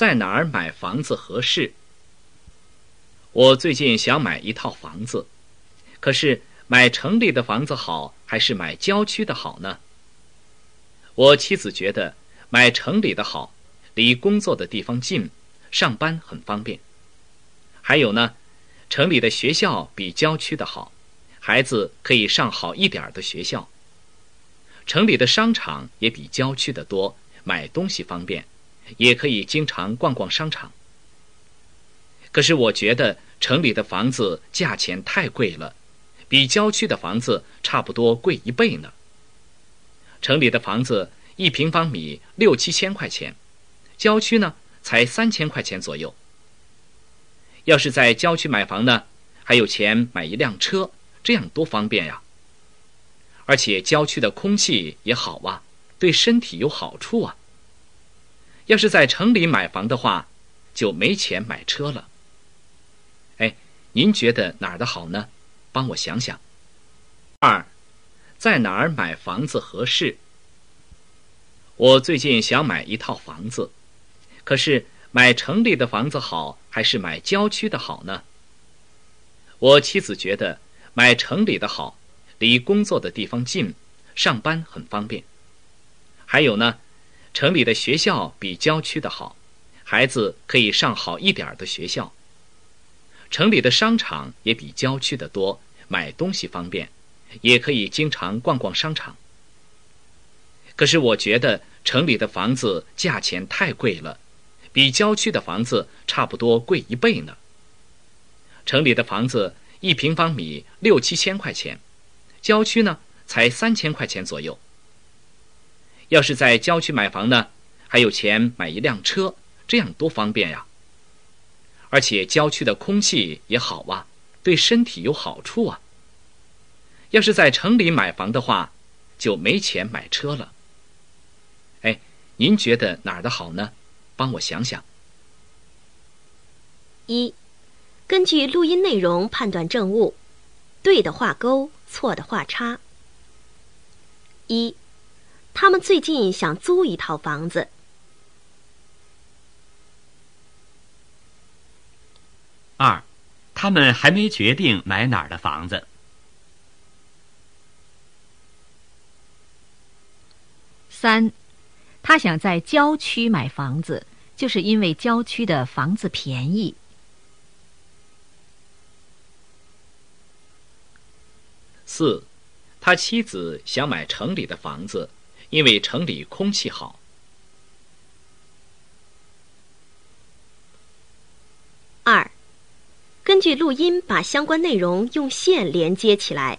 在哪儿买房子合适？我最近想买一套房子，可是买城里的房子好还是买郊区的好呢？我妻子觉得买城里的好，离工作的地方近，上班很方便。还有呢，城里的学校比郊区的好，孩子可以上好一点的学校。城里的商场也比郊区的多，买东西方便。也可以经常逛逛商场。可是我觉得城里的房子价钱太贵了，比郊区的房子差不多贵一倍呢。城里的房子一平方米六七千块钱，郊区呢才三千块钱左右。要是在郊区买房呢，还有钱买一辆车，这样多方便呀！而且郊区的空气也好啊，对身体有好处啊。要是在城里买房的话，就没钱买车了。哎，您觉得哪儿的好呢？帮我想想。二，在哪儿买房子合适？我最近想买一套房子，可是买城里的房子好还是买郊区的好呢？我妻子觉得买城里的好，离工作的地方近，上班很方便。还有呢。城里的学校比郊区的好，孩子可以上好一点的学校。城里的商场也比郊区的多，买东西方便，也可以经常逛逛商场。可是我觉得城里的房子价钱太贵了，比郊区的房子差不多贵一倍呢。城里的房子一平方米六七千块钱，郊区呢才三千块钱左右。要是在郊区买房呢，还有钱买一辆车，这样多方便呀！而且郊区的空气也好啊，对身体有好处啊。要是在城里买房的话，就没钱买车了。哎，您觉得哪儿的好呢？帮我想想。一，根据录音内容判断正误，对的画勾，错的画叉。一。他们最近想租一套房子。二，他们还没决定买哪儿的房子。三，他想在郊区买房子，就是因为郊区的房子便宜。四，他妻子想买城里的房子。因为城里空气好。二，根据录音把相关内容用线连接起来。